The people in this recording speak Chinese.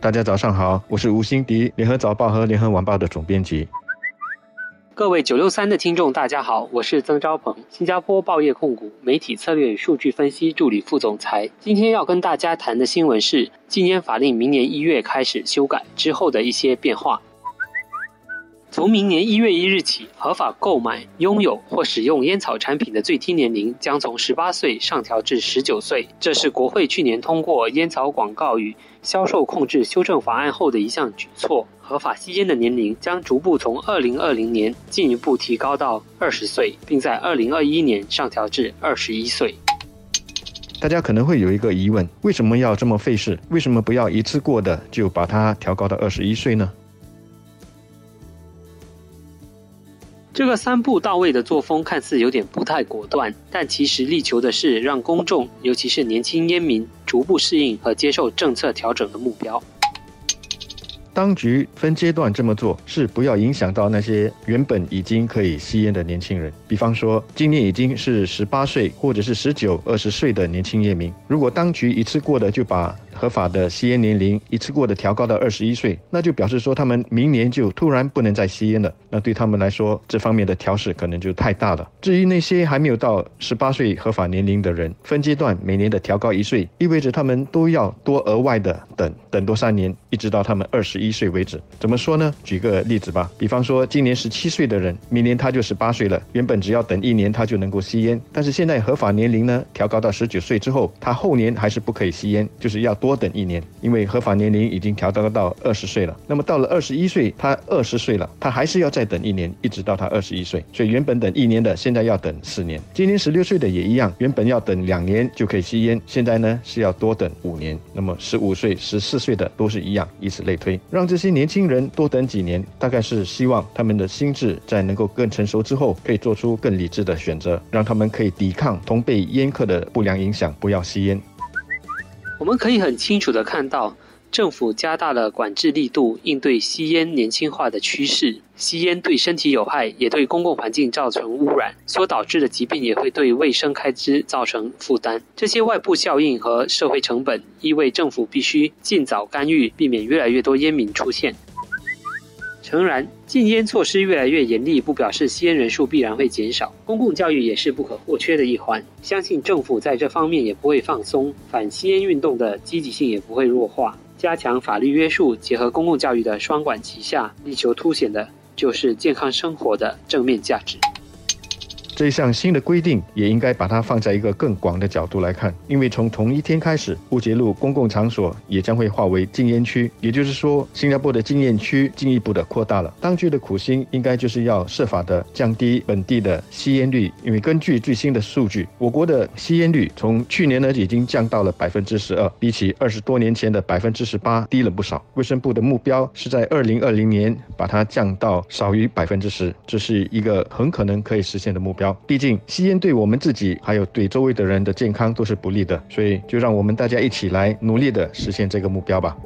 大家早上好，我是吴欣迪，联合早报和联合晚报的总编辑。各位九六三的听众，大家好，我是曾昭鹏，新加坡报业控股媒体策略与数据分析助理副总裁。今天要跟大家谈的新闻是禁烟法令明年一月开始修改之后的一些变化。从明年一月一日起，合法购买、拥有或使用烟草产品的最低年龄将从十八岁上调至十九岁。这是国会去年通过《烟草广告与销售控制修正法案》后的一项举措。合法吸烟的年龄将逐步从二零二零年进一步提高到二十岁，并在二零二一年上调至二十一岁。大家可能会有一个疑问：为什么要这么费事？为什么不要一次过的就把它调高到二十一岁呢？这个三步到位的作风看似有点不太果断，但其实力求的是让公众，尤其是年轻烟民逐步适应和接受政策调整的目标。当局分阶段这么做，是不要影响到那些原本已经可以吸烟的年轻人。比方说，今年已经是十八岁或者是十九、二十岁的年轻烟民，如果当局一次过的就把合法的吸烟年龄一次过的调高到二十一岁，那就表示说他们明年就突然不能再吸烟了。那对他们来说，这方面的调试可能就太大了。至于那些还没有到十八岁合法年龄的人，分阶段每年的调高一岁，意味着他们都要多额外的等等多三年，一直到他们二十一岁为止。怎么说呢？举个例子吧，比方说今年十七岁的人，明年他就十八岁了，原本只要等一年他就能够吸烟，但是现在合法年龄呢调高到十九岁之后，他后年还是不可以吸烟，就是要多。多等一年，因为合法年龄已经调高到二十岁了。那么到了二十一岁，他二十岁了，他还是要再等一年，一直到他二十一岁。所以原本等一年的，现在要等四年。今年十六岁的也一样，原本要等两年就可以吸烟，现在呢是要多等五年。那么十五岁、十四岁的都是一样，以此类推，让这些年轻人多等几年，大概是希望他们的心智在能够更成熟之后，可以做出更理智的选择，让他们可以抵抗同被烟客的不良影响，不要吸烟。我们可以很清楚地看到，政府加大了管制力度，应对吸烟年轻化的趋势。吸烟对身体有害，也对公共环境造成污染，所导致的疾病也会对卫生开支造成负担。这些外部效应和社会成本，意味政府必须尽早干预，避免越来越多烟民出现。诚然，禁烟措施越来越严厉，不表示吸烟人数必然会减少。公共教育也是不可或缺的一环，相信政府在这方面也不会放松，反吸烟运动的积极性也不会弱化。加强法律约束，结合公共教育的双管齐下，力求凸显的就是健康生活的正面价值。这一项新的规定也应该把它放在一个更广的角度来看，因为从同一天开始，乌节路公共场所也将会划为禁烟区，也就是说，新加坡的禁烟区进一步的扩大了。当局的苦心应该就是要设法的降低本地的吸烟率，因为根据最新的数据，我国的吸烟率从去年呢已经降到了百分之十二，比起二十多年前的百分之十八低了不少。卫生部的目标是在二零二零年把它降到少于百分之十，这是一个很可能可以实现的目标。毕竟吸烟对我们自己还有对周围的人的健康都是不利的，所以就让我们大家一起来努力的实现这个目标吧。